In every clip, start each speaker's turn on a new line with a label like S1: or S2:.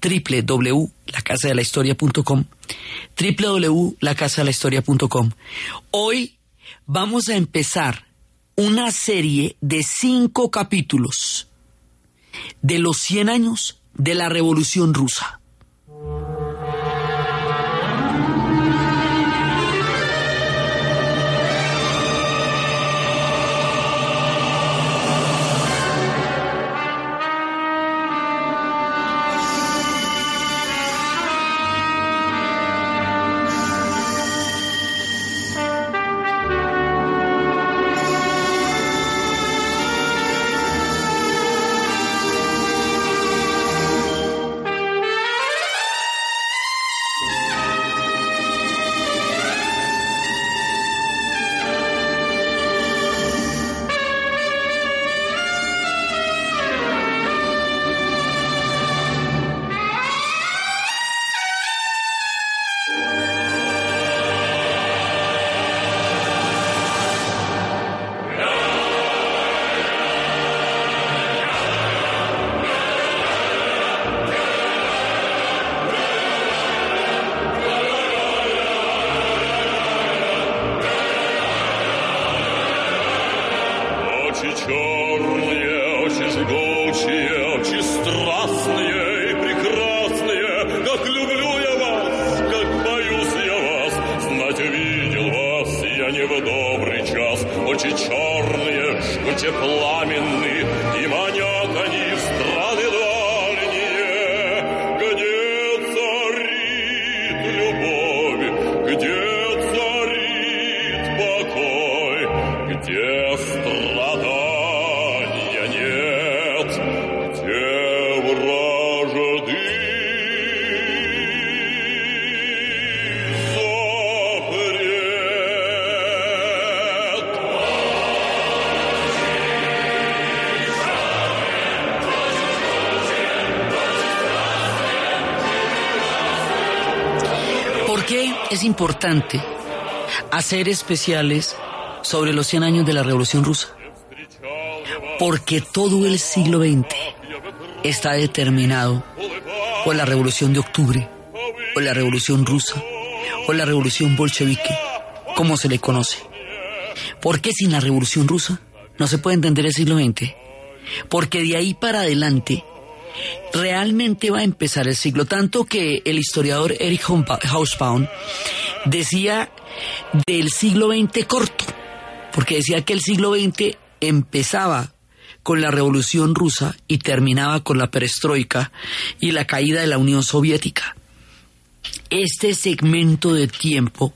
S1: www.lacasadelahistoria.com www.lacasadelahistoria.com Hoy vamos a empezar una serie de cinco capítulos de los 100 años de la Revolución Rusa. Es importante hacer especiales sobre los 100 años de la Revolución Rusa? Porque todo el siglo XX está determinado por la Revolución de Octubre, o la Revolución Rusa, o la Revolución Bolchevique, como se le conoce. Porque sin la Revolución Rusa no se puede entender el siglo XX. Porque de ahí para adelante realmente va a empezar el siglo. Tanto que el historiador Erich Hausbaum decía del siglo XX corto, porque decía que el siglo XX empezaba con la Revolución Rusa y terminaba con la perestroika y la caída de la Unión Soviética. Este segmento de tiempo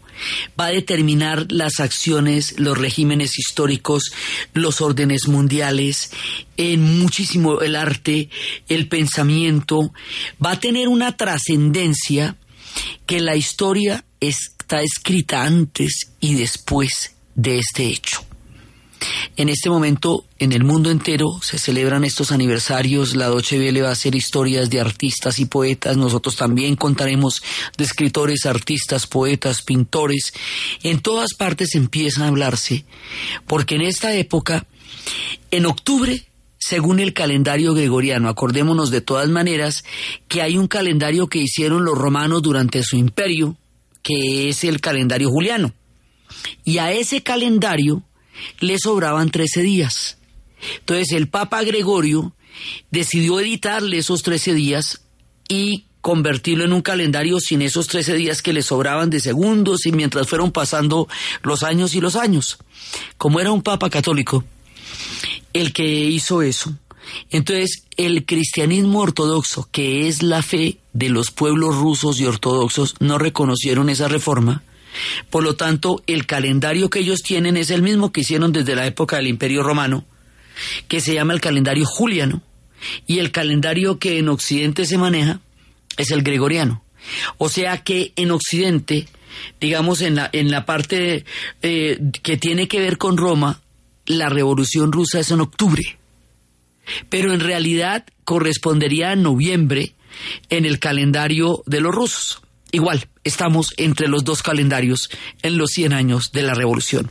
S1: va a determinar las acciones, los regímenes históricos, los órdenes mundiales, en muchísimo el arte, el pensamiento, va a tener una trascendencia que la historia está escrita antes y después de este hecho. En este momento, en el mundo entero, se celebran estos aniversarios. La Deutsche Welle va a hacer historias de artistas y poetas. Nosotros también contaremos de escritores, artistas, poetas, pintores. En todas partes empieza a hablarse, porque en esta época, en octubre, según el calendario gregoriano, acordémonos de todas maneras que hay un calendario que hicieron los romanos durante su imperio, que es el calendario juliano. Y a ese calendario le sobraban 13 días. Entonces el Papa Gregorio decidió editarle esos 13 días y convertirlo en un calendario sin esos 13 días que le sobraban de segundos y mientras fueron pasando los años y los años. Como era un Papa católico, el que hizo eso. Entonces, el cristianismo ortodoxo, que es la fe de los pueblos rusos y ortodoxos, no reconocieron esa reforma. Por lo tanto, el calendario que ellos tienen es el mismo que hicieron desde la época del Imperio Romano, que se llama el calendario juliano, y el calendario que en Occidente se maneja es el gregoriano. O sea que en Occidente, digamos en la, en la parte eh, que tiene que ver con Roma, la revolución rusa es en octubre. Pero en realidad correspondería a noviembre en el calendario de los rusos. Igual, estamos entre los dos calendarios en los 100 años de la revolución.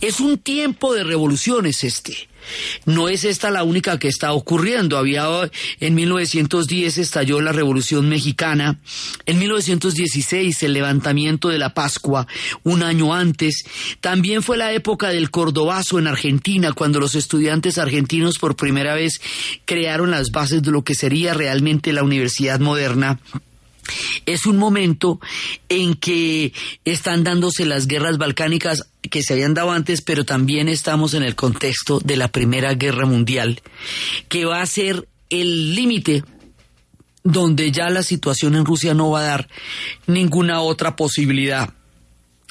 S1: Es un tiempo de revoluciones este. No es esta la única que está ocurriendo. Había en 1910 estalló la Revolución Mexicana, en 1916 el levantamiento de la Pascua, un año antes. También fue la época del Cordobazo en Argentina, cuando los estudiantes argentinos por primera vez crearon las bases de lo que sería realmente la universidad moderna. Es un momento en que están dándose las guerras balcánicas que se habían dado antes, pero también estamos en el contexto de la Primera Guerra Mundial, que va a ser el límite donde ya la situación en Rusia no va a dar ninguna otra posibilidad.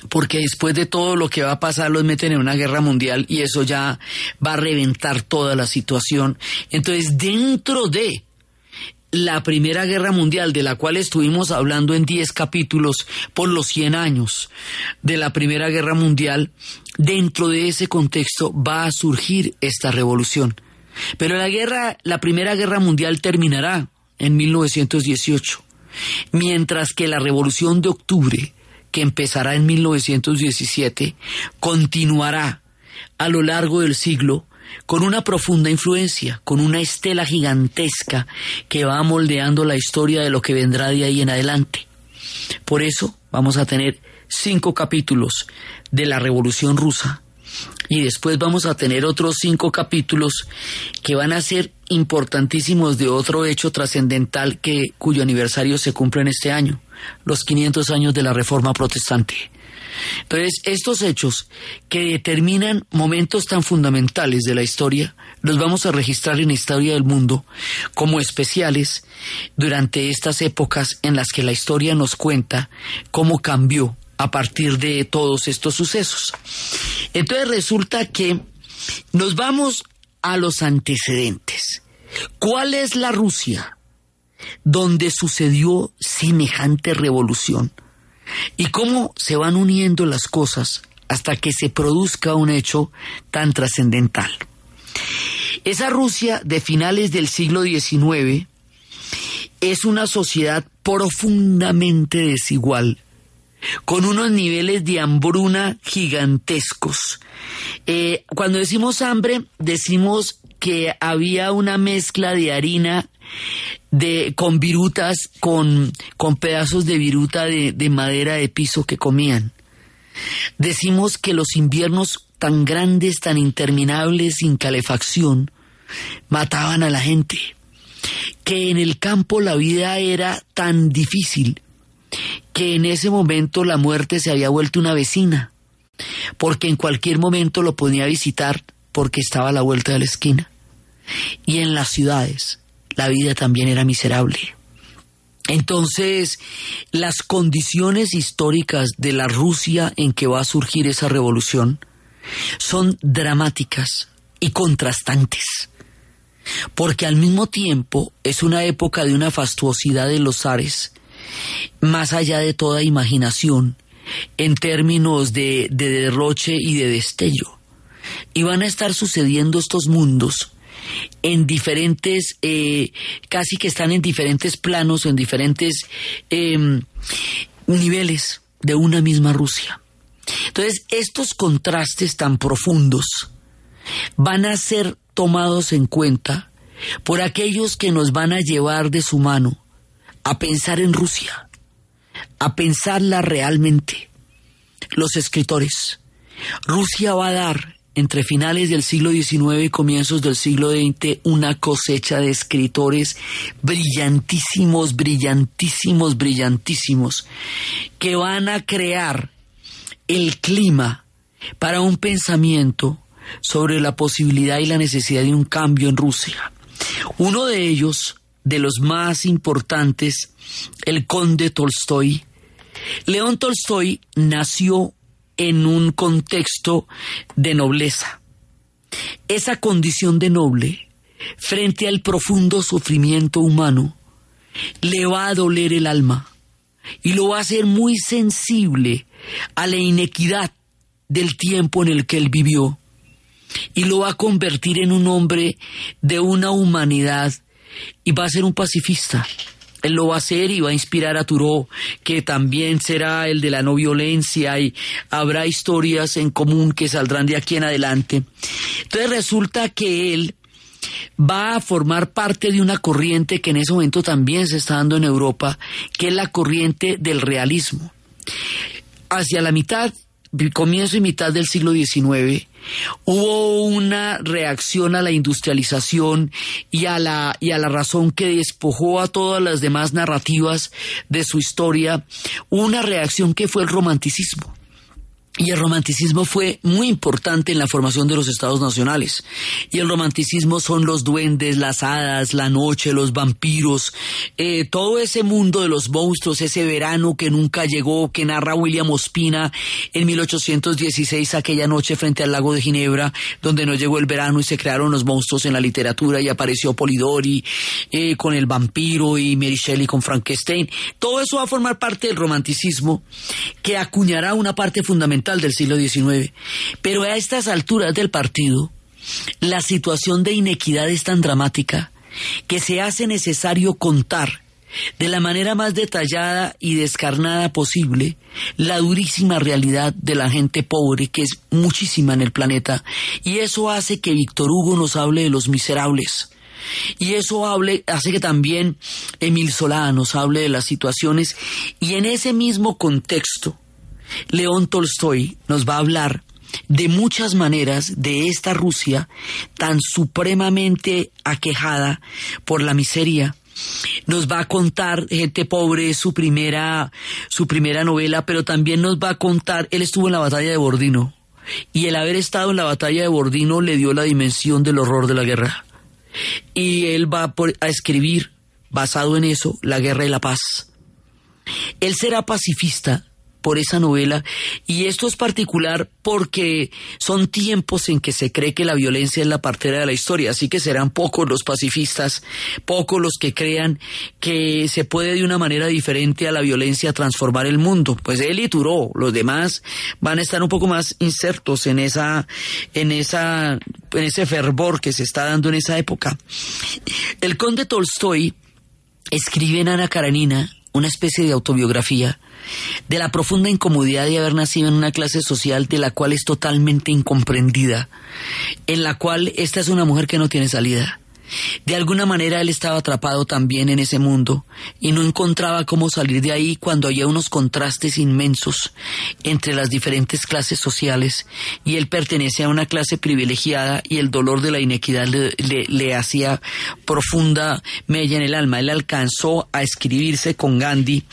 S1: Porque después de todo lo que va a pasar los meten en una guerra mundial y eso ya va a reventar toda la situación. Entonces, dentro de la Primera Guerra Mundial, de la cual estuvimos hablando en 10 capítulos por los 100 años de la Primera Guerra Mundial, dentro de ese contexto va a surgir esta revolución. Pero la guerra, la Primera Guerra Mundial terminará en 1918, mientras que la Revolución de Octubre, que empezará en 1917, continuará a lo largo del siglo con una profunda influencia, con una estela gigantesca que va moldeando la historia de lo que vendrá de ahí en adelante. Por eso vamos a tener cinco capítulos de la Revolución Rusa y después vamos a tener otros cinco capítulos que van a ser importantísimos de otro hecho trascendental que cuyo aniversario se cumple en este año, los 500 años de la Reforma Protestante. Entonces, estos hechos que determinan momentos tan fundamentales de la historia, los vamos a registrar en la historia del mundo como especiales durante estas épocas en las que la historia nos cuenta cómo cambió a partir de todos estos sucesos. Entonces resulta que nos vamos a los antecedentes. ¿Cuál es la Rusia donde sucedió semejante revolución? Y cómo se van uniendo las cosas hasta que se produzca un hecho tan trascendental. Esa Rusia de finales del siglo XIX es una sociedad profundamente desigual, con unos niveles de hambruna gigantescos. Eh, cuando decimos hambre, decimos que había una mezcla de harina de, con virutas, con, con pedazos de viruta de, de madera de piso que comían. Decimos que los inviernos tan grandes, tan interminables, sin calefacción, mataban a la gente. Que en el campo la vida era tan difícil que en ese momento la muerte se había vuelto una vecina, porque en cualquier momento lo podía visitar porque estaba a la vuelta de la esquina. Y en las ciudades, la vida también era miserable. Entonces, las condiciones históricas de la Rusia en que va a surgir esa revolución son dramáticas y contrastantes, porque al mismo tiempo es una época de una fastuosidad de los zares, más allá de toda imaginación, en términos de, de derroche y de destello. Y van a estar sucediendo estos mundos en diferentes, eh, casi que están en diferentes planos, en diferentes em, niveles de una misma Rusia. Entonces, estos contrastes tan profundos van a ser tomados en cuenta por aquellos que nos van a llevar de su mano a pensar en Rusia, a pensarla realmente. Los escritores. Rusia va a dar entre finales del siglo XIX y comienzos del siglo XX una cosecha de escritores brillantísimos, brillantísimos, brillantísimos, que van a crear el clima para un pensamiento sobre la posibilidad y la necesidad de un cambio en Rusia. Uno de ellos, de los más importantes, el conde Tolstoy. León Tolstoy nació en un contexto de nobleza. Esa condición de noble, frente al profundo sufrimiento humano, le va a doler el alma, y lo va a hacer muy sensible a la inequidad del tiempo en el que él vivió y lo va a convertir en un hombre de una humanidad y va a ser un pacifista. Él lo va a hacer y va a inspirar a Turó, que también será el de la no violencia y habrá historias en común que saldrán de aquí en adelante. Entonces resulta que él va a formar parte de una corriente que en ese momento también se está dando en Europa, que es la corriente del realismo. Hacia la mitad comienzo y mitad del siglo XIX, hubo una reacción a la industrialización y a la, y a la razón que despojó a todas las demás narrativas de su historia, una reacción que fue el romanticismo. Y el romanticismo fue muy importante en la formación de los estados nacionales. Y el romanticismo son los duendes, las hadas, la noche, los vampiros, eh, todo ese mundo de los monstruos, ese verano que nunca llegó, que narra William Ospina en 1816, aquella noche frente al lago de Ginebra, donde no llegó el verano y se crearon los monstruos en la literatura y apareció Polidori eh, con el vampiro y Mary Shelley con Frankenstein. Todo eso va a formar parte del romanticismo que acuñará una parte fundamental del siglo XIX. Pero a estas alturas del partido, la situación de inequidad es tan dramática que se hace necesario contar de la manera más detallada y descarnada posible la durísima realidad de la gente pobre, que es muchísima en el planeta, y eso hace que Víctor Hugo nos hable de los miserables. Y eso hace que también Emil Solá nos hable de las situaciones, y en ese mismo contexto, León Tolstoy nos va a hablar de muchas maneras de esta Rusia tan supremamente aquejada por la miseria. Nos va a contar Gente pobre su primera su primera novela, pero también nos va a contar él estuvo en la batalla de Bordino y el haber estado en la batalla de Bordino le dio la dimensión del horror de la guerra. Y él va a escribir basado en eso La guerra y la paz. Él será pacifista por esa novela y esto es particular porque son tiempos en que se cree que la violencia es la partera de la historia, así que serán pocos los pacifistas, pocos los que crean que se puede de una manera diferente a la violencia transformar el mundo. Pues él y Turó, los demás van a estar un poco más insertos en esa en esa en ese fervor que se está dando en esa época. El conde Tolstoy escribe en Ana Karanina una especie de autobiografía de la profunda incomodidad de haber nacido en una clase social de la cual es totalmente incomprendida, en la cual esta es una mujer que no tiene salida, de alguna manera él estaba atrapado también en ese mundo y no encontraba cómo salir de ahí cuando había unos contrastes inmensos entre las diferentes clases sociales y él pertenecía a una clase privilegiada y el dolor de la inequidad le, hacía profunda mella en el alma. Él alcanzó a escribirse con Gandhi,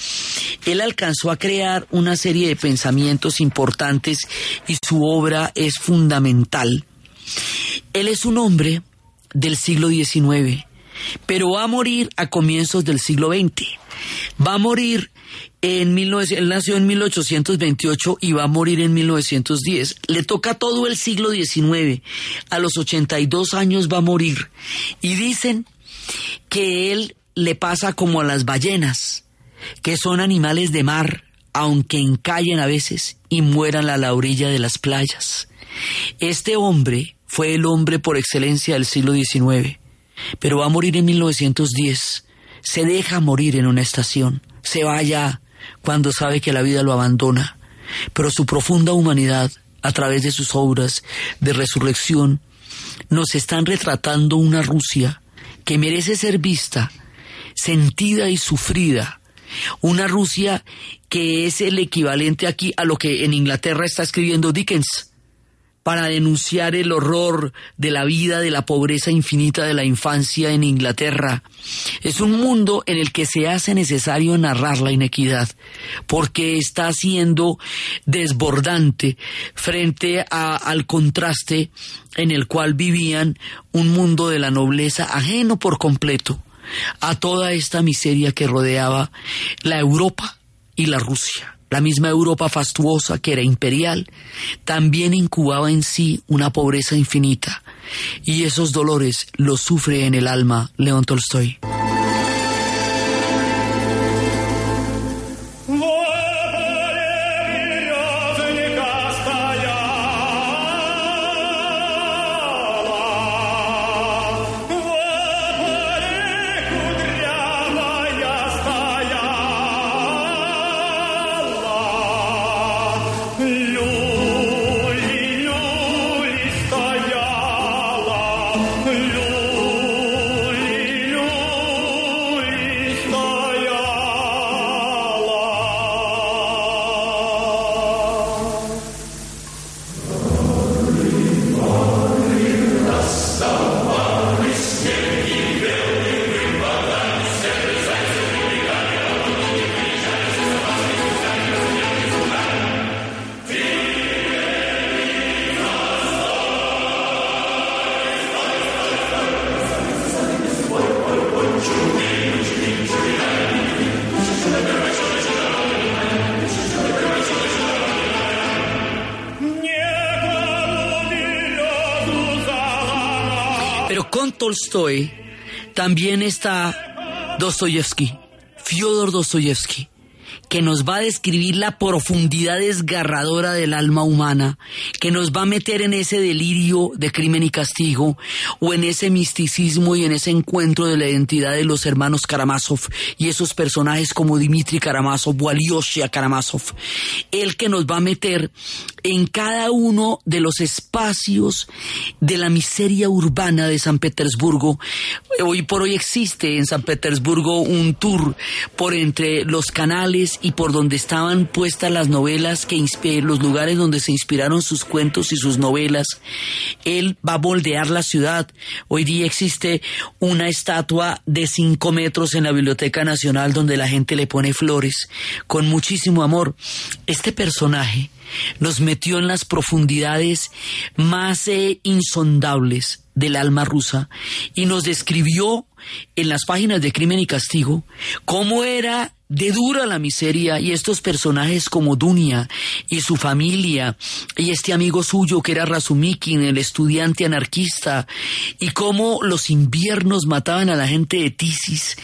S1: él alcanzó a crear una serie de pensamientos importantes y su obra es fundamental. Él es un hombre del siglo XIX, pero va a morir a comienzos del siglo XX. Va a morir en 19, él nació en 1828 y va a morir en 1910. Le toca todo el siglo XIX. A los 82 años va a morir. Y dicen que él le pasa como a las ballenas, que son animales de mar, aunque encallen a veces y mueran a la orilla de las playas. Este hombre fue el hombre por excelencia del siglo XIX, pero va a morir en 1910. Se deja morir en una estación, se va allá cuando sabe que la vida lo abandona, pero su profunda humanidad, a través de sus obras de resurrección, nos están retratando una Rusia que merece ser vista, sentida y sufrida, una Rusia que es el equivalente aquí a lo que en Inglaterra está escribiendo Dickens, para denunciar el horror de la vida, de la pobreza infinita de la infancia en Inglaterra. Es un mundo en el que se hace necesario narrar la inequidad, porque está siendo desbordante frente al contraste en el cual vivían un mundo de la nobleza ajeno por completo a toda esta miseria que rodeaba la Europa y la Rusia. La misma Europa fastuosa que era imperial también incubaba en sí una pobreza infinita, y esos dolores los sufre en el alma León Tolstoy. Tolstoy, también está Dostoyevsky, Fyodor Dostoyevsky que nos va a describir la profundidad desgarradora del alma humana, que nos va a meter en ese delirio de crimen y castigo, o en ese misticismo y en ese encuentro de la identidad de los hermanos Karamazov y esos personajes como Dmitri Karamazov o Alyosha Karamazov, el que nos va a meter en cada uno de los espacios de la miseria urbana de San Petersburgo. Hoy por hoy existe en San Petersburgo un tour por entre los canales y por donde estaban puestas las novelas, que los lugares donde se inspiraron sus cuentos y sus novelas. Él va a moldear la ciudad. Hoy día existe una estatua de cinco metros en la Biblioteca Nacional donde la gente le pone flores con muchísimo amor. Este personaje nos metió en las profundidades más eh, insondables del alma rusa y nos describió en las páginas de Crimen y Castigo cómo era de dura la miseria y estos personajes como Dunia y su familia y este amigo suyo que era Razumikin, el estudiante anarquista y cómo los inviernos mataban a la gente de Tisis.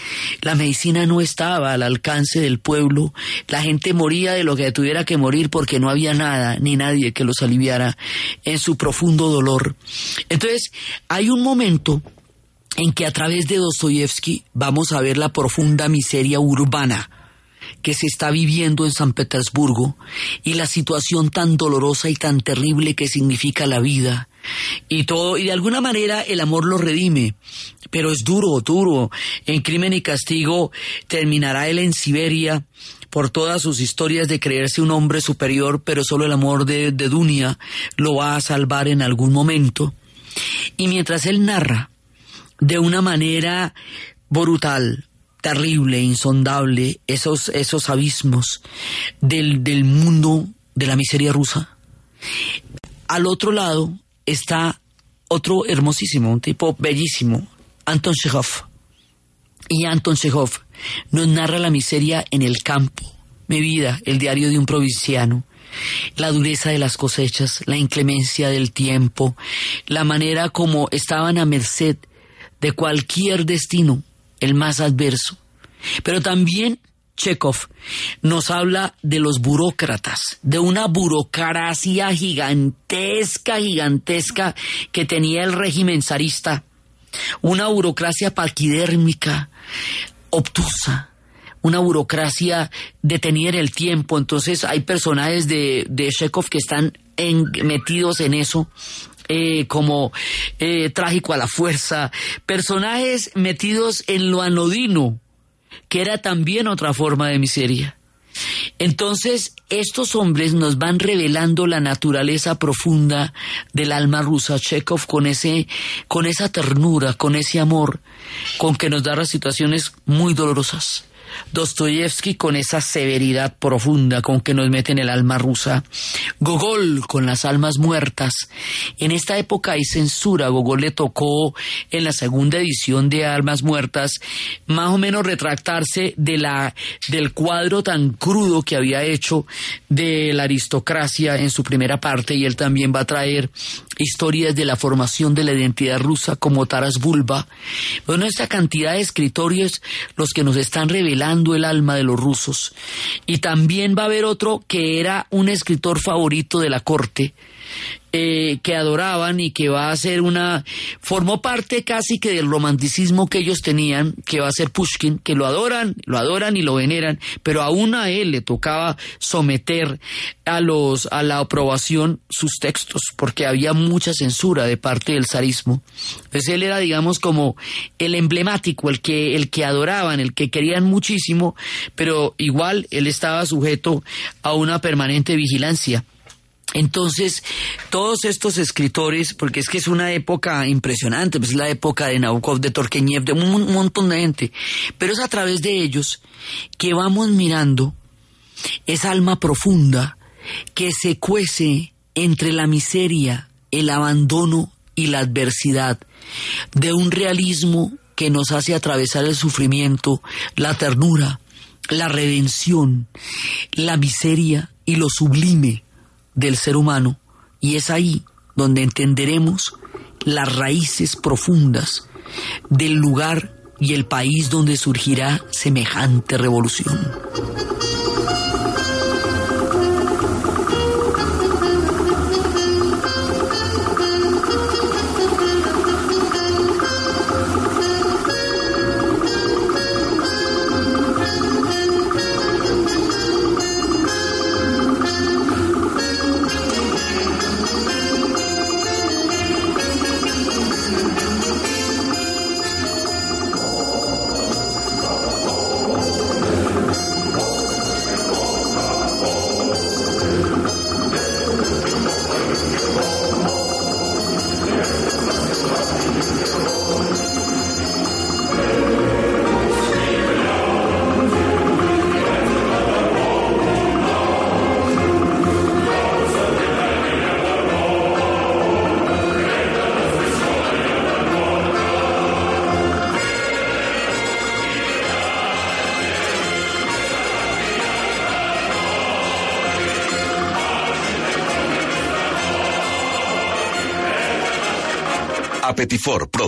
S1: La medicina no estaba al alcance del pueblo, la gente moría de lo que tuviera que morir porque no había nada ni nadie que los aliviara en su profundo dolor. Entonces, hay un momento en que a través de Dostoyevsky vamos a ver la profunda miseria urbana que se está viviendo en San Petersburgo y la situación tan dolorosa y tan terrible que significa la vida. Y todo, y de alguna manera el amor lo redime, pero es duro, duro. En Crimen y Castigo terminará él en Siberia por todas sus historias de creerse un hombre superior, pero solo el amor de, de Dunia lo va a salvar en algún momento. Y mientras él narra de una manera brutal, terrible, insondable, esos, esos abismos del, del mundo de la miseria rusa. Al otro lado está otro hermosísimo, un tipo bellísimo, Anton Chekhov. Y Anton Chekhov nos narra la miseria en el campo, mi vida, el diario de un provinciano, la dureza de las cosechas, la inclemencia del tiempo, la manera como estaban a merced de cualquier destino, el más adverso. Pero también Chekhov nos habla de los burócratas, de una burocracia gigantesca, gigantesca que tenía el régimen zarista, una burocracia paquidérmica, obtusa, una burocracia detenida en el tiempo. Entonces hay personajes de, de Chekhov que están metidos en eso eh, como eh, trágico a la fuerza, personajes metidos en lo anodino, que era también otra forma de miseria. Entonces, estos hombres nos van revelando la naturaleza profunda del alma rusa. Chekhov con ese, con esa ternura, con ese amor, con que nos da las situaciones muy dolorosas. Dostoyevsky con esa severidad profunda con que nos mete en el alma rusa, Gogol con las almas muertas. En esta época hay censura, Gogol le tocó en la segunda edición de Almas Muertas más o menos retractarse de la, del cuadro tan crudo que había hecho de la aristocracia en su primera parte y él también va a traer historias de la formación de la identidad rusa como Taras Bulba. Bueno, esta cantidad de escritorios los que nos están revelando el alma de los rusos. Y también va a haber otro que era un escritor favorito de la corte, eh, que adoraban y que va a ser una formó parte casi que del romanticismo que ellos tenían que va a ser Pushkin que lo adoran lo adoran y lo veneran pero aún a él le tocaba someter a los a la aprobación sus textos porque había mucha censura de parte del zarismo. Entonces él era digamos como el emblemático el que el que adoraban el que querían muchísimo pero igual él estaba sujeto a una permanente vigilancia entonces, todos estos escritores, porque es que es una época impresionante, pues es la época de Nabokov, de Torqueñev, de un montón de gente, pero es a través de ellos que vamos mirando esa alma profunda que se cuece entre la miseria, el abandono y la adversidad, de un realismo que nos hace atravesar el sufrimiento, la ternura, la redención, la miseria y lo sublime del ser humano y es ahí donde entenderemos las raíces profundas del lugar y el país donde surgirá semejante revolución.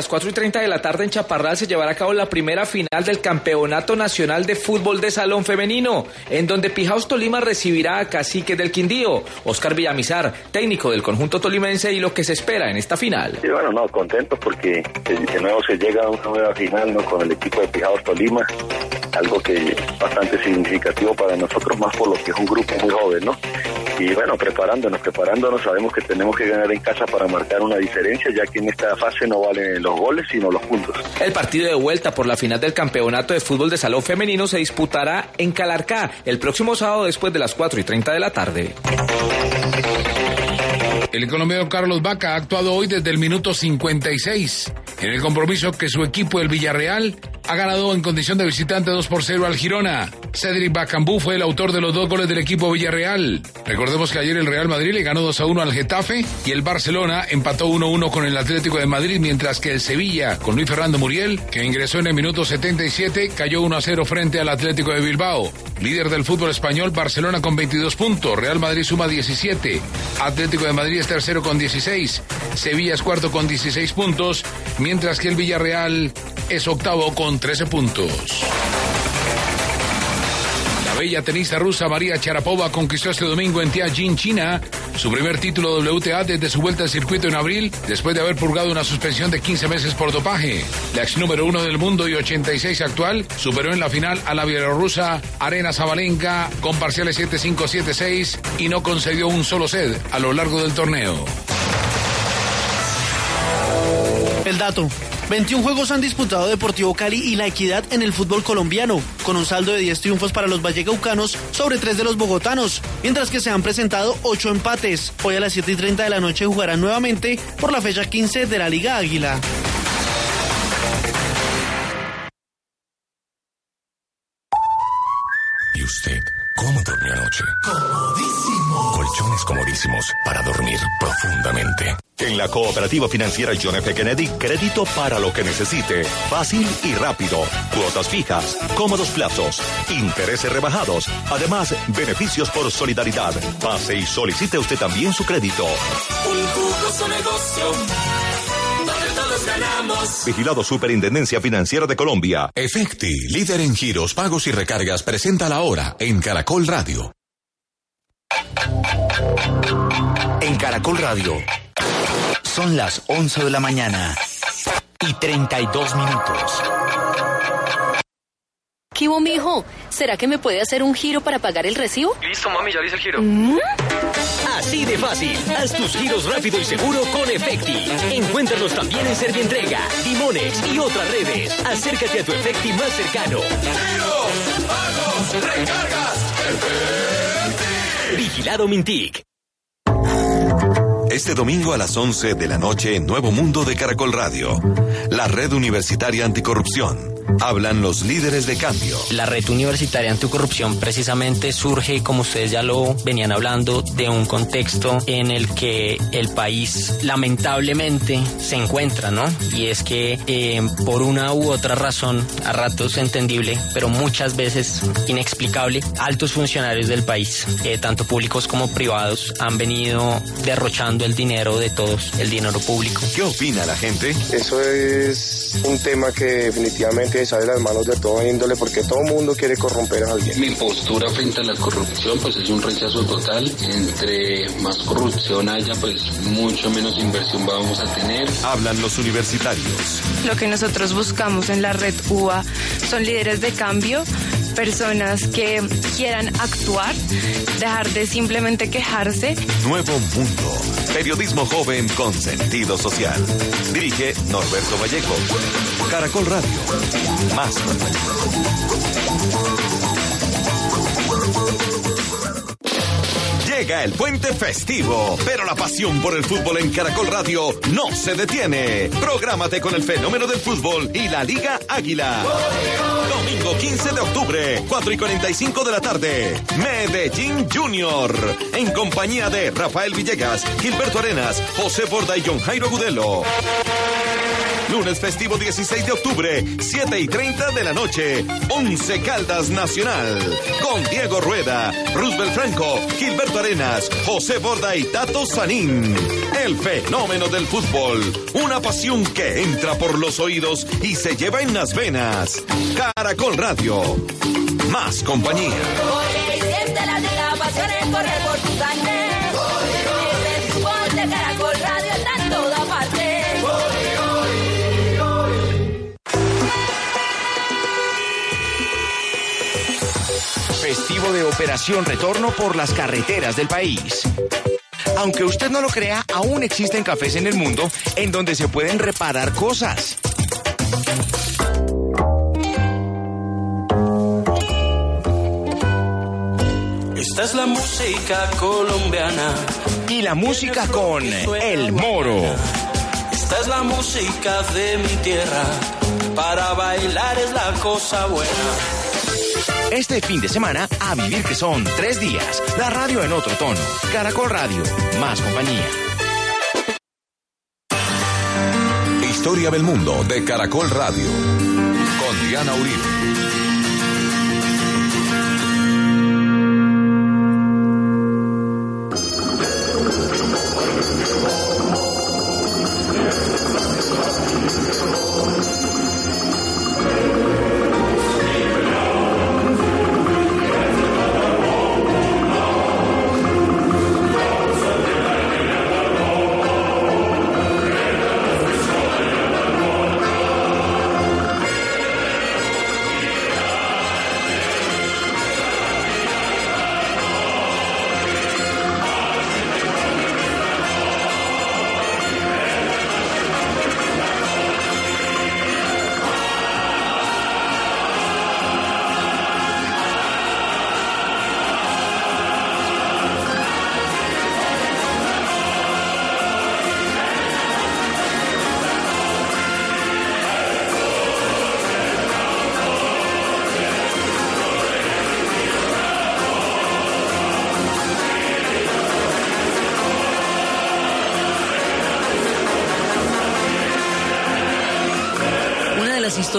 S2: Las 4 y 30 de la tarde en Chaparral se llevará a cabo la primera final del Campeonato Nacional de Fútbol de Salón Femenino, en donde Pijaos Tolima recibirá a Cacique del Quindío, Oscar Villamizar, técnico del conjunto tolimense y lo que se espera en esta final.
S3: Sí, bueno, no, contentos porque de nuevo se llega a una nueva final ¿no? con el equipo de Pijaos Tolima, algo que es bastante significativo para nosotros, más por lo que es un grupo muy joven, ¿no? Y bueno, preparándonos, preparándonos, sabemos que tenemos que ganar en casa para marcar una diferencia, ya que en esta fase no valen los goles, sino los puntos.
S2: El partido de vuelta por la final del Campeonato de Fútbol de Salón Femenino se disputará en Calarcá el próximo sábado después de las 4 y 30 de la tarde.
S4: El colombiano Carlos Vaca ha actuado hoy desde el minuto 56 en el compromiso que su equipo, el Villarreal, ha ganado en condición de visitante 2 por 0 al Girona. Cedric Bacambú fue el autor de los dos goles del equipo Villarreal. Recordemos que ayer el Real Madrid le ganó 2 a 1 al Getafe y el Barcelona empató 1 a 1 con el Atlético de Madrid, mientras que el Sevilla, con Luis Fernando Muriel, que ingresó en el minuto 77, cayó 1 a 0 frente al Atlético de Bilbao. Líder del fútbol español, Barcelona con 22 puntos, Real Madrid suma 17, Atlético de Madrid es tercero con 16, Sevilla es cuarto con 16 puntos, mientras que el Villarreal es octavo con 13 puntos. La bella tenista rusa María Charapova conquistó este domingo en Tianjin, China, su primer título WTA desde su vuelta al circuito en abril, después de haber purgado una suspensión de 15 meses por dopaje. La ex número uno del mundo y 86 actual superó en la final a la bielorrusa Arena Zabalenka con parciales 7-5, 7-6 y no concedió un solo set a lo largo del torneo.
S5: El dato. 21 juegos han disputado Deportivo Cali y La Equidad en el fútbol colombiano, con un saldo de 10 triunfos para los vallecaucanos sobre 3 de los bogotanos, mientras que se han presentado 8 empates. Hoy a las 7 y 30 de la noche jugarán nuevamente por la fecha 15 de la Liga Águila.
S6: ¿Y usted cómo durmió anoche? Comodísimo. Colchones comodísimos para dormir profundamente.
S7: En la cooperativa financiera John F. Kennedy, crédito para lo que necesite. Fácil y rápido. Cuotas fijas, cómodos plazos, intereses rebajados. Además, beneficios por solidaridad. Pase y solicite usted también su crédito.
S8: Un jugoso negocio donde todos ganamos.
S7: Vigilado Superintendencia Financiera de Colombia.
S6: Efecti, líder en giros, pagos y recargas, presenta la hora en Caracol Radio.
S9: En Caracol Radio. Son las 11 de la mañana y 32 minutos.
S10: hubo, mijo? ¿Será que me puede hacer un giro para pagar el recibo?
S11: Listo, mami, ya le hice el giro.
S10: ¿Mm?
S12: Así de fácil. Haz tus giros rápido y seguro con Efecti. Encuéntralos también en Servientrega, Timonex y otras redes. Acércate a tu Efecti más cercano.
S8: Giros, pagos, recargas,
S12: Vigilado Mintic.
S6: Este domingo a las 11 de la noche, Nuevo Mundo de Caracol Radio. La Red Universitaria Anticorrupción. Hablan los líderes de cambio.
S13: La red universitaria anticorrupción precisamente surge, como ustedes ya lo venían hablando, de un contexto en el que el país lamentablemente se encuentra, ¿no? Y es que eh, por una u otra razón, a ratos entendible, pero muchas veces inexplicable, altos funcionarios del país, eh, tanto públicos como privados, han venido derrochando el dinero de todos, el dinero público.
S6: ¿Qué opina la gente?
S14: Eso es un tema que definitivamente sale de las manos de todo índole porque todo mundo quiere corromper a alguien.
S15: Mi postura frente a la corrupción pues es un rechazo total. Entre más corrupción haya pues mucho menos inversión vamos a tener.
S6: Hablan los universitarios.
S16: Lo que nosotros buscamos en la red UA son líderes de cambio, personas que quieran actuar, dejar de simplemente quejarse.
S6: Nuevo Mundo. Periodismo joven con sentido social. Dirige Norberto Vallejo. Caracol Radio. Más El puente festivo, pero la pasión por el fútbol en Caracol Radio no se detiene. Prográmate con el fenómeno del fútbol y la Liga Águila. Domingo 15 de octubre, 4 y 45 de la tarde. Medellín Junior. En compañía de Rafael Villegas, Gilberto Arenas, José Borda y John Jairo Gudelo. Lunes festivo 16 de octubre, 7 y 30 de la noche. 11 Caldas Nacional. Con Diego Rueda, Roosevelt Franco, Gilberto Arenas, José Borda y Tato Sanín. El fenómeno del fútbol. Una pasión que entra por los oídos y se lleva en las venas. Caracol Radio. Más compañía.
S8: De
S9: Operación Retorno por las carreteras del país. Aunque usted no lo crea, aún existen cafés en el mundo en donde se pueden reparar cosas.
S8: Esta es la música colombiana.
S9: Y la música con El Moro.
S8: Esta es la música de mi tierra. Para bailar es la cosa buena.
S9: Este fin de semana, a vivir que son tres días. La radio en otro tono. Caracol Radio. Más compañía.
S6: Historia del mundo de Caracol Radio. Con Diana Uribe.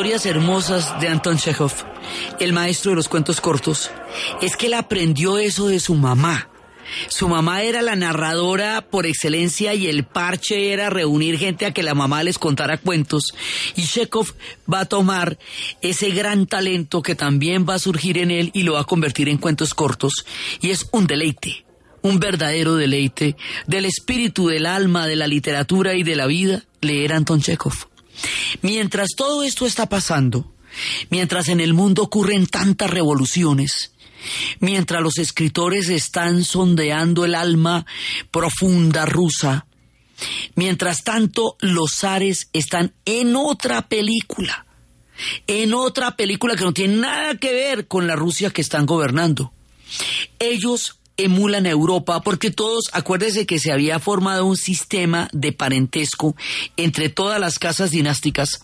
S1: Historias hermosas de Anton Chekhov, el maestro de los cuentos cortos, es que él aprendió eso de su mamá. Su mamá era la narradora por excelencia y el parche era reunir gente a que la mamá les contara cuentos. Y Chekhov va a tomar ese gran talento que también va a surgir en él y lo va a convertir en cuentos cortos. Y es un deleite, un verdadero deleite del espíritu, del alma, de la literatura y de la vida, leer Anton Chekhov. Mientras todo esto está pasando, mientras en el mundo ocurren tantas revoluciones, mientras los escritores están sondeando el alma profunda rusa, mientras tanto los zares están en otra película, en otra película que no tiene nada que ver con la Rusia que están gobernando. Ellos emulan a Europa porque todos, acuérdense que se había formado un sistema de parentesco entre todas las casas dinásticas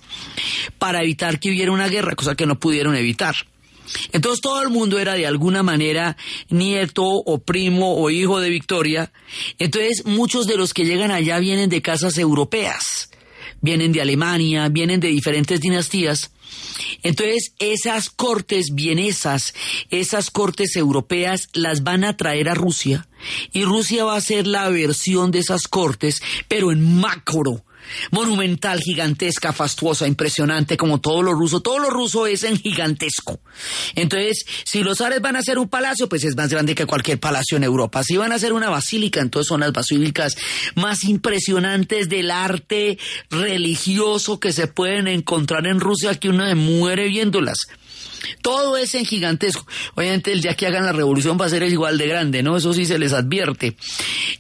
S1: para evitar que hubiera una guerra, cosa que no pudieron evitar. Entonces todo el mundo era de alguna manera nieto o primo o hijo de Victoria. Entonces muchos de los que llegan allá vienen de casas europeas, vienen de Alemania, vienen de diferentes dinastías. Entonces, esas cortes vienesas, esas cortes europeas, las van a traer a Rusia y Rusia va a ser la versión de esas cortes, pero en macro, monumental, gigantesca, fastuosa, impresionante, como todo lo ruso. Todo lo ruso es en gigantesco. Entonces, si los zares van a hacer un palacio, pues es más grande que cualquier palacio en Europa. Si van a hacer una basílica, entonces son las basílicas más impresionantes del arte religioso que se pueden encontrar en Rusia, que uno se muere viéndolas. Todo es en gigantesco. Obviamente el día que hagan la revolución va a ser igual de grande, ¿no? Eso sí se les advierte.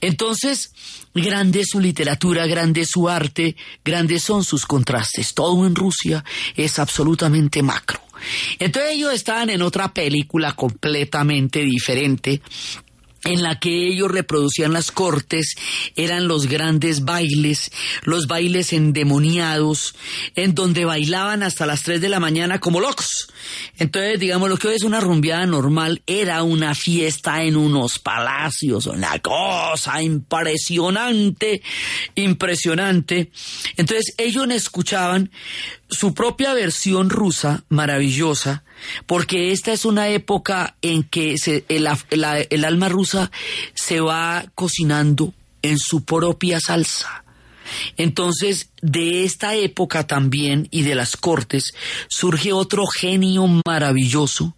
S1: Entonces, grande es su literatura, grande es su arte, grandes son sus contrastes. Todo en Rusia es absolutamente macro. Entonces ellos estaban en otra película completamente diferente en la que ellos reproducían las cortes, eran los grandes bailes, los bailes endemoniados, en donde bailaban hasta las 3 de la mañana como locos. Entonces, digamos, lo que hoy es una rumbeada normal era una fiesta en unos palacios, una cosa impresionante, impresionante. Entonces, ellos escuchaban su propia versión rusa, maravillosa, porque esta es una época en que se, el, el alma rusa se va cocinando en su propia salsa. Entonces, de esta época también y de las cortes surge otro genio maravilloso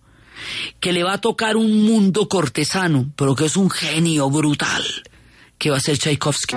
S1: que le va a tocar un mundo cortesano, pero que es un genio brutal, que va a ser Tchaikovsky.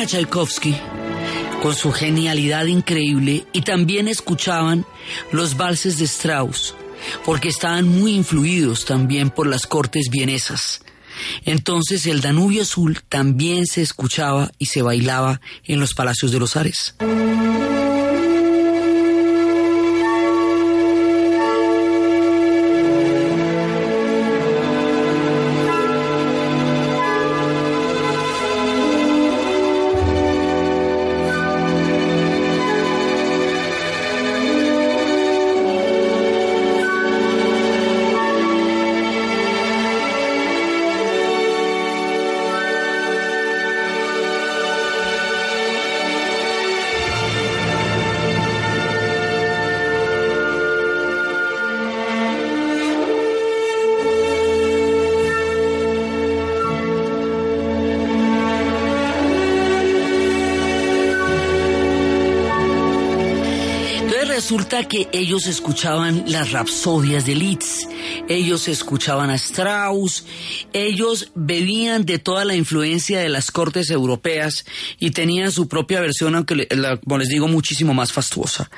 S1: A Tchaikovsky con su genialidad increíble y también escuchaban los valses de Strauss, porque estaban muy influidos también por las cortes vienesas. Entonces el Danubio Azul también se escuchaba y se bailaba en los palacios de los Ares. Resulta que ellos escuchaban las rapsodias de Liszt, ellos escuchaban a Strauss, ellos bebían de toda la influencia de las cortes europeas y tenían su propia versión, aunque como les digo, muchísimo más fastuosa,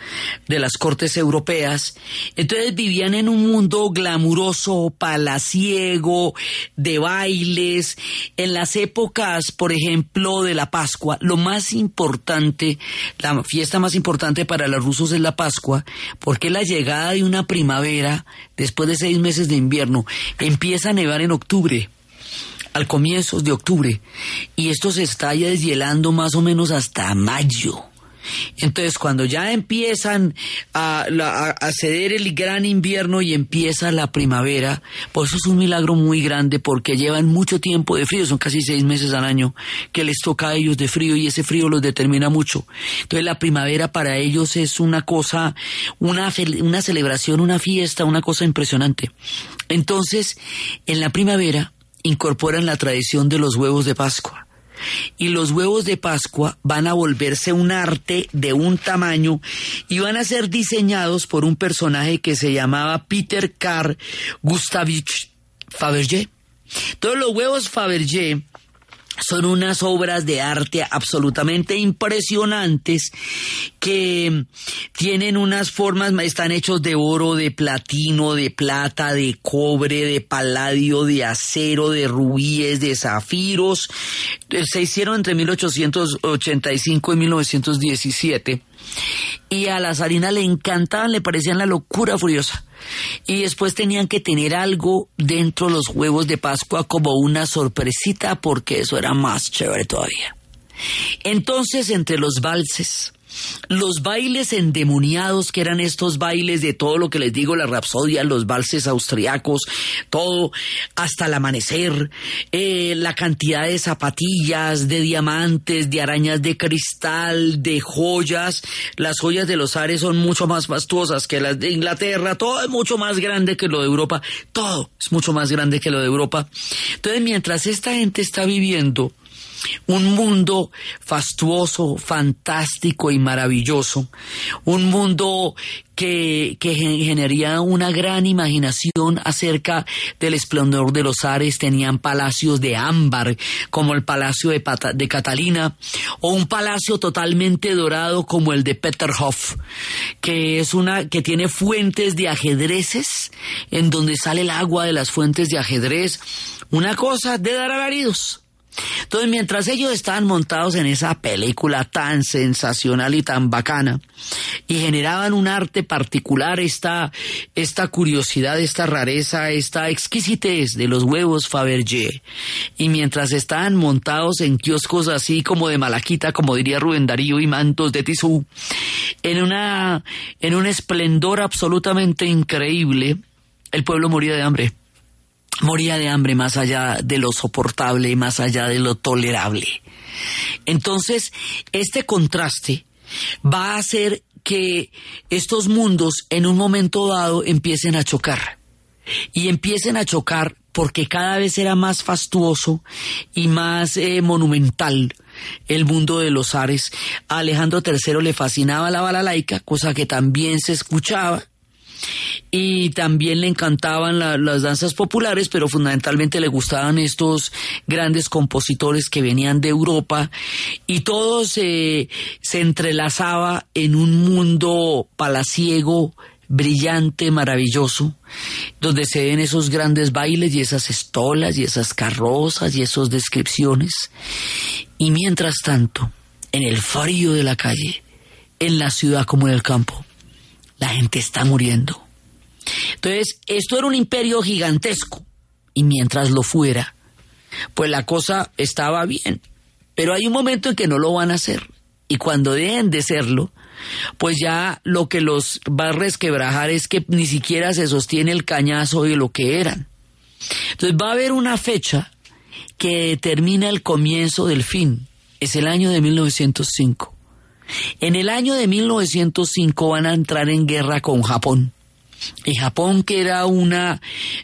S1: de las cortes europeas. Entonces vivían en un mundo glamuroso, palaciego, de bailes, en las épocas, por ejemplo, de la Pascua, lo más importante, la fiesta más importante para los rusos es la Pascua, porque es la llegada de una primavera después de seis meses de invierno. Empieza a nevar en octubre al comienzo de octubre y esto se está deshielando más o menos hasta mayo. Entonces, cuando ya empiezan a, ceder el gran invierno y empieza la primavera, pues eso es un milagro muy grande porque llevan mucho tiempo de frío, son casi seis meses al año que les toca a ellos de frío y ese frío los determina mucho. Entonces, la primavera para ellos es una cosa, una, una celebración, una fiesta, una cosa impresionante. Entonces, en la primavera incorporan la tradición de los huevos de Pascua y los huevos de Pascua van a volverse un arte de un tamaño y van a ser diseñados por un personaje que se llamaba Peter Carl Gustavich Fabergé. Todos los huevos Fabergé son unas obras de arte absolutamente impresionantes que tienen unas formas, están hechos de oro, de platino, de plata, de cobre, de paladio, de acero, de rubíes, de zafiros. Eh, Se hicieron entre 1885 y 1917 y a la Sarina le encantaban, le parecían la locura furiosa. Y después tenían que tener algo dentro de los huevos de Pascua como una sorpresita porque eso era más chévere todavía. Entonces, entre los valses, los bailes endemoniados, que eran estos bailes de todo lo que les digo, la rapsodia, los valses austriacos, todo, hasta el amanecer, eh, la cantidad de zapatillas, de diamantes, de arañas de cristal, de joyas. Las joyas de los Ares son mucho más fastuosas que las de Inglaterra, todo es mucho más grande que lo de Europa, todo es mucho más grande que lo de Europa. Entonces, mientras esta gente está viviendo, un mundo fastuoso, fantástico y maravilloso, un mundo que, que gen- generaría una gran imaginación acerca del esplendor de los ares, tenían palacios de ámbar, como el palacio de, de Catalina, o un palacio totalmente dorado como el de Peterhof, que es una, que tiene fuentes de ajedrezes, en donde sale el agua de las fuentes de ajedrez, una cosa de dar alaridos. Entonces, mientras ellos estaban montados en esa película tan sensacional y tan bacana, y generaban un arte particular, esta, esta curiosidad, esta rareza, esta exquisitez de los huevos Fabergé, y mientras estaban montados en kioscos así como de malaquita, como diría Rubén Darío, y mantos de tisú, en una, en un esplendor absolutamente increíble, el pueblo moría de hambre moría de hambre más allá de lo soportable, más allá de lo tolerable. Entonces, este contraste va a hacer que estos mundos en un momento dado empiecen a chocar. Y empiecen a chocar porque cada vez era más fastuoso y más eh, monumental el mundo de los ares. A Alejandro III le fascinaba la balalaica, cosa que también se escuchaba y también le encantaban la- las danzas populares, pero fundamentalmente le gustaban estos grandes compositores que venían de Europa y todo se, se entrelazaba en un mundo palaciego, brillante, maravilloso, donde se ven esos grandes bailes y esas estolas y esas carrozas y esas descripciones. Y mientras tanto, en el frío de la calle, en la ciudad como en el campo, la gente está muriendo. Entonces, esto era un imperio gigantesco. Y mientras lo fuera, pues la cosa estaba bien. Pero hay un momento en que no lo van a hacer. Y cuando dejen de serlo, pues ya lo que los va a resquebrajar es que ni siquiera se sostiene el cañazo de lo que eran. Entonces va a haber una fecha que determina el comienzo del fin. Es el año de 1905. En el año de 1905 van a entrar en guerra con Japón. Y Japón, que era una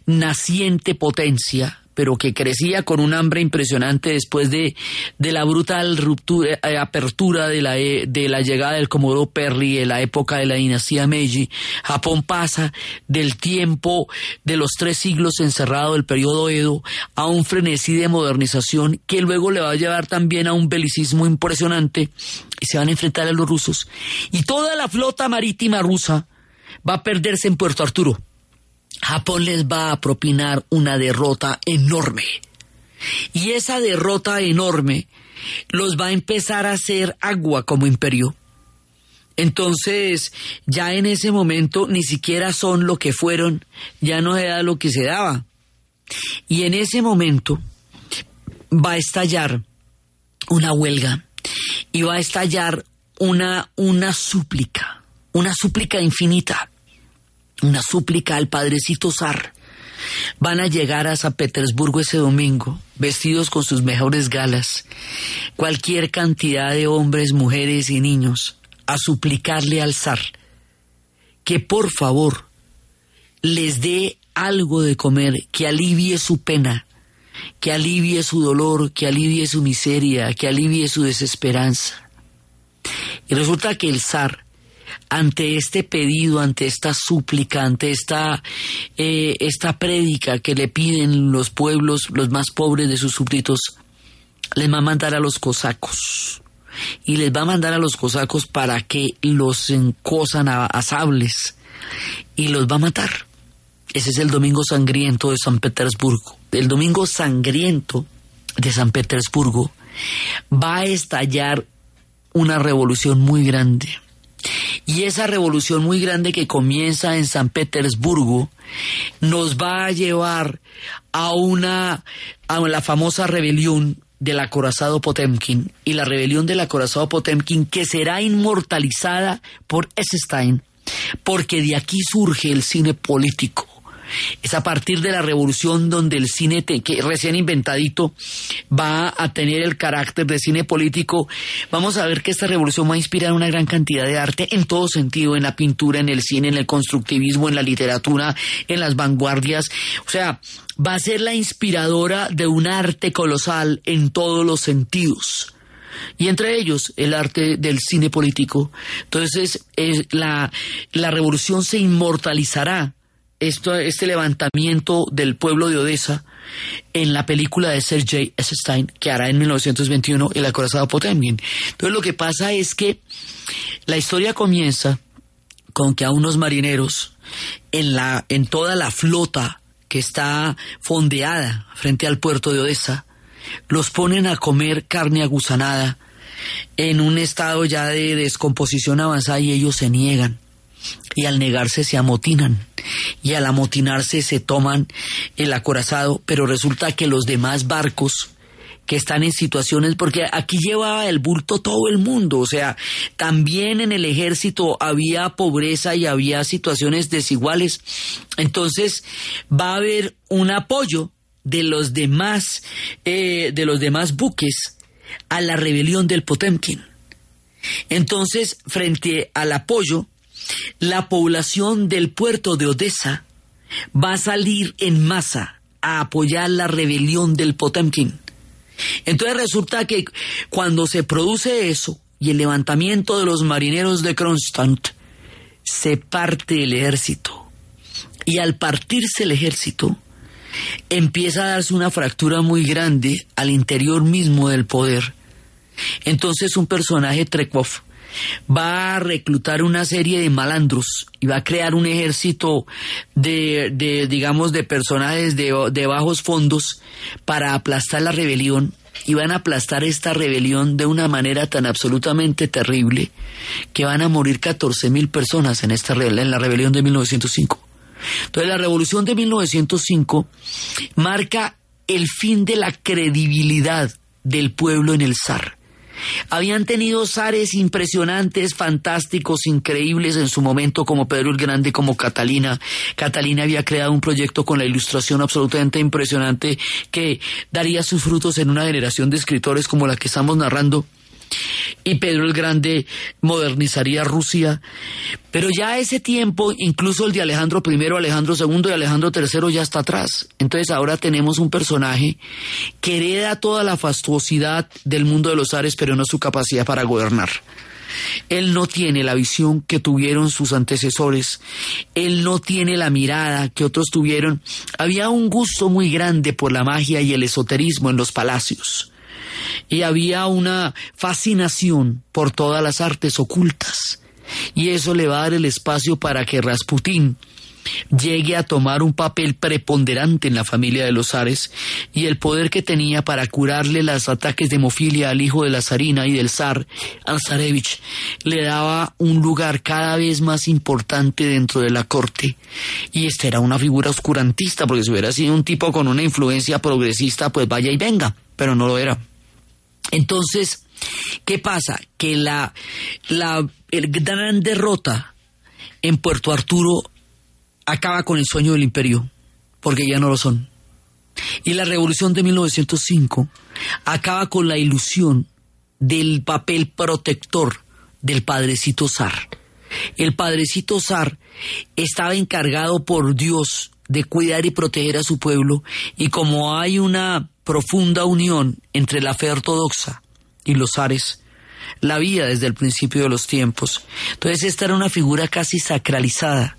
S1: naciente potencia, pero que crecía con un hambre impresionante después de, de la brutal ruptura, eh, apertura de la, eh, de la llegada del Comodoro Perry en la época de la dinastía Meiji. Japón pasa del tiempo de los tres siglos encerrado del periodo Edo a un frenesí de modernización que luego le va a llevar también a un belicismo impresionante y se van a enfrentar a los rusos. Y toda la flota marítima rusa va a perderse en Puerto Arturo. Japón les va a propinar una derrota enorme. Y esa derrota enorme los va a empezar a hacer agua como imperio. Entonces, ya en ese momento ni siquiera son lo que fueron, ya no era lo que se daba. Y en ese momento va a estallar una huelga y va a estallar una, una súplica, una súplica infinita una súplica al padrecito zar. Van a llegar a San Petersburgo ese domingo, vestidos con sus mejores galas, cualquier cantidad de hombres, mujeres y niños, a suplicarle al zar que por favor les dé algo de comer que alivie su pena, que alivie su dolor, que alivie su miseria, que alivie su desesperanza. Y resulta que el zar ante este pedido, ante esta súplica, ante esta, eh, esta prédica que le piden los pueblos, los más pobres de sus súbditos, les va a mandar a los cosacos. Y les va a mandar a los cosacos para que los encosan a, a sables y los va a matar. Ese es el domingo sangriento de San Petersburgo. El domingo sangriento de San Petersburgo va a estallar una revolución muy grande y esa revolución muy grande que comienza en San Petersburgo nos va a llevar a una a la famosa rebelión del acorazado Potemkin y la rebelión del acorazado Potemkin que será inmortalizada por Eisenstein porque de aquí surge el cine político es a partir de la revolución donde el cine, que recién inventadito, va a tener el carácter de cine político. Vamos a ver que esta revolución va a inspirar una gran cantidad de arte en todo sentido, en la pintura, en el cine, en el constructivismo, en la literatura, en las vanguardias. O sea, va a ser la inspiradora de un arte colosal en todos los sentidos y entre ellos el arte del cine político. Entonces, la, la revolución se inmortalizará esto, este levantamiento del pueblo de Odessa en la película de Sergei Eisenstein que hará en 1921 El acorazado Potemkin. Entonces lo que pasa es que la historia comienza con que a unos marineros en, la, en toda la flota que está fondeada frente al puerto de Odessa, los ponen a comer carne agusanada en un estado ya de descomposición avanzada y ellos se niegan y al negarse se amotinan y al amotinarse se toman el acorazado, pero resulta que los demás barcos que están en situaciones, porque aquí llevaba el bulto todo el mundo, o sea, también en el ejército había pobreza y había situaciones desiguales, entonces va a haber un apoyo de los demás, eh, de los demás buques a la rebelión del Potemkin. Entonces, frente al apoyo, la población del puerto de Odessa va a salir en masa a apoyar la rebelión del Potemkin. Entonces resulta que cuando se produce eso y el levantamiento de los marineros de Kronstadt, se parte el ejército. Y al partirse el ejército, empieza a darse una fractura muy grande al interior mismo del poder. Entonces un personaje Trekov va a reclutar una serie de malandros y va a crear un ejército de, de digamos, de personajes de, de bajos fondos para aplastar la rebelión y van a aplastar esta rebelión de una manera tan absolutamente terrible que van a morir 14 mil personas en, esta, en la rebelión de 1905. Entonces la revolución de 1905 marca el fin de la credibilidad del pueblo en el zar. Habían tenido zares impresionantes, fantásticos, increíbles en su momento, como Pedro el Grande, como Catalina. Catalina había creado un proyecto con la ilustración absolutamente impresionante que daría sus frutos en una generación de escritores como la que estamos narrando. Y Pedro el Grande modernizaría Rusia. Pero ya ese tiempo, incluso el de Alejandro I, Alejandro II y Alejandro III ya está atrás. Entonces ahora tenemos un personaje que hereda toda la fastuosidad del mundo de los ares, pero no su capacidad para gobernar. Él no tiene la visión que tuvieron sus antecesores. Él no tiene la mirada que otros tuvieron. Había un gusto muy grande por la magia y el esoterismo en los palacios. Y había una fascinación por todas las artes ocultas. Y eso le va a dar el espacio para que Rasputín llegue a tomar un papel preponderante en la familia de los zares y el poder que tenía para curarle los ataques de hemofilia al hijo de la zarina y del zar, al zarevich, le daba un lugar cada vez más importante dentro de la corte. Y esta era una figura oscurantista, porque si hubiera sido un tipo con una influencia progresista, pues vaya y venga, pero no lo era. Entonces, ¿qué pasa? Que la, la gran derrota en Puerto Arturo acaba con el sueño del imperio, porque ya no lo son. Y la revolución de 1905 acaba con la ilusión del papel protector del padrecito zar. El padrecito zar estaba encargado por Dios de cuidar y proteger a su pueblo y como hay una profunda unión entre la fe ortodoxa y los zares, la vida desde el principio de los tiempos. Entonces esta era una figura casi sacralizada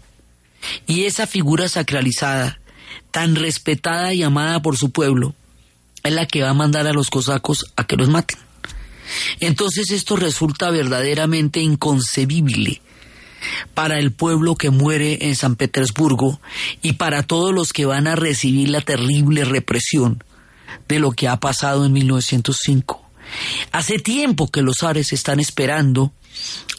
S1: y esa figura sacralizada, tan respetada y amada por su pueblo, es la que va a mandar a los cosacos a que los maten. Entonces esto resulta verdaderamente inconcebible para el pueblo que muere en San Petersburgo y para todos los que van a recibir la terrible represión de lo que ha pasado en 1905. Hace tiempo que los ares están esperando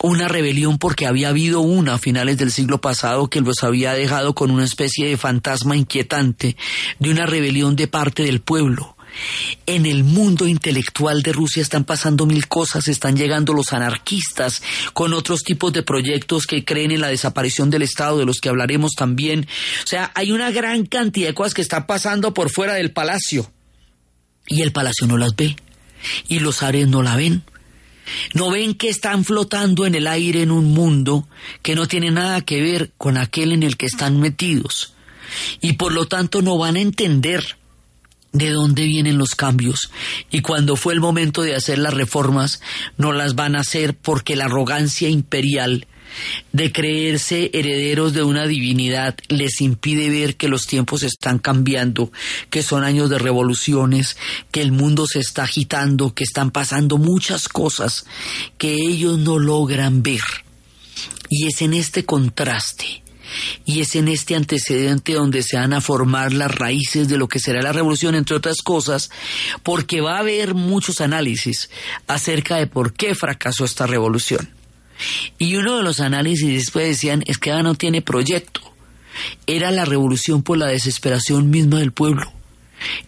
S1: una rebelión porque había habido una a finales del siglo pasado que los había dejado con una especie de fantasma inquietante de una rebelión de parte del pueblo. En el mundo intelectual de Rusia están pasando mil cosas, están llegando los anarquistas con otros tipos de proyectos que creen en la desaparición del Estado, de los que hablaremos también. O sea, hay una gran cantidad de cosas que están pasando por fuera del palacio. Y el palacio no las ve. Y los ares no la ven. No ven que están flotando en el aire en un mundo que no tiene nada que ver con aquel en el que están metidos. Y por lo tanto no van a entender de dónde vienen los cambios. Y cuando fue el momento de hacer las reformas, no las van a hacer porque la arrogancia imperial de creerse herederos de una divinidad les impide ver que los tiempos están cambiando, que son años de revoluciones, que el mundo se está agitando, que están pasando muchas cosas que ellos no logran ver. Y es en este contraste y es en este antecedente donde se van a formar las raíces de lo que será la revolución, entre otras cosas, porque va a haber muchos análisis acerca de por qué fracasó esta revolución. Y uno de los análisis después decían es que no tiene proyecto. Era la revolución por la desesperación misma del pueblo.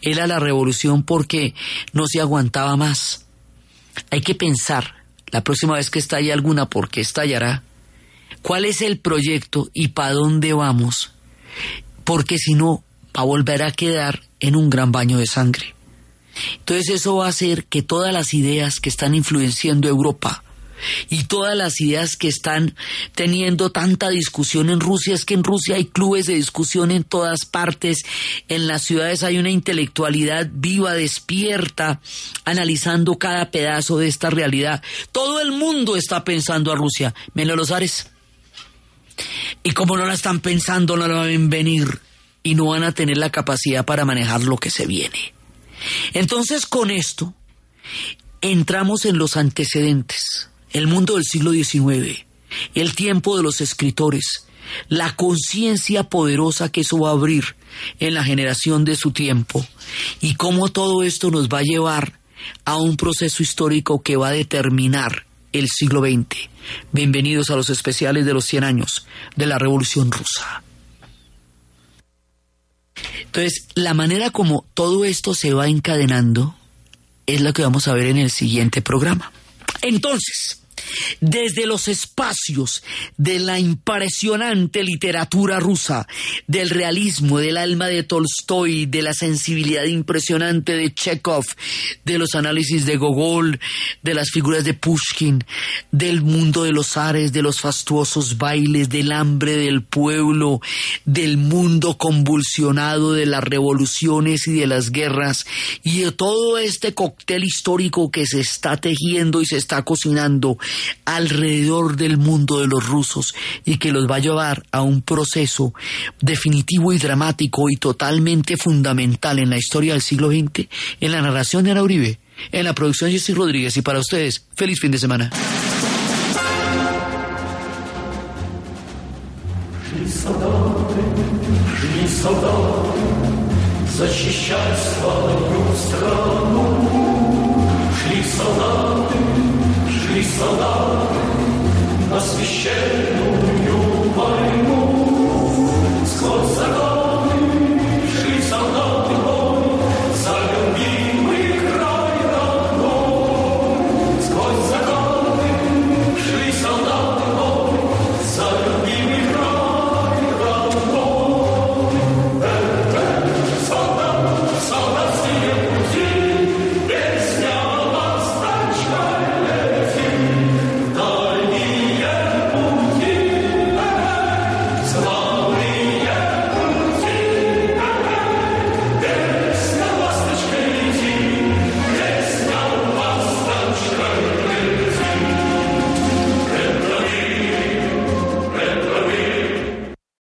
S1: Era la revolución porque no se aguantaba más. Hay que pensar, la próxima vez que estalle alguna, porque estallará, cuál es el proyecto y para dónde vamos, porque si no, va a volver a quedar en un gran baño de sangre. Entonces eso va a hacer que todas las ideas que están influenciando Europa, y todas las ideas que están teniendo tanta discusión en Rusia es que en Rusia hay clubes de discusión en todas partes, en las ciudades hay una intelectualidad viva, despierta, analizando cada pedazo de esta realidad. Todo el mundo está pensando a Rusia, menos los ares. Y como no la están pensando, no la ven venir y no van a tener la capacidad para manejar lo que se viene. Entonces con esto entramos en los antecedentes el mundo del siglo XIX, el tiempo de los escritores, la conciencia poderosa que eso va a abrir en la generación de su tiempo y cómo todo esto nos va a llevar a un proceso histórico que va a determinar el siglo XX. Bienvenidos a los especiales de los 100 años de la Revolución Rusa. Entonces, la manera como todo esto se va encadenando es lo que vamos a ver en el siguiente programa. Entonces, desde los espacios de la impresionante literatura rusa, del realismo, del alma de Tolstoy, de la sensibilidad impresionante de Chekhov, de los análisis de Gogol, de las figuras de Pushkin, del mundo de los ares, de los fastuosos bailes, del hambre del pueblo, del mundo convulsionado de las revoluciones y de las guerras, y de todo este cóctel histórico que se está tejiendo y se está cocinando alrededor del mundo de los rusos y que los va a llevar a un proceso definitivo y dramático y totalmente fundamental en la historia del siglo XX, en la narración de Ana Uribe, en la producción de Jessy Rodríguez y para ustedes, feliz fin de semana.
S11: защищать свою страну. Шли солдаты, и салам на священную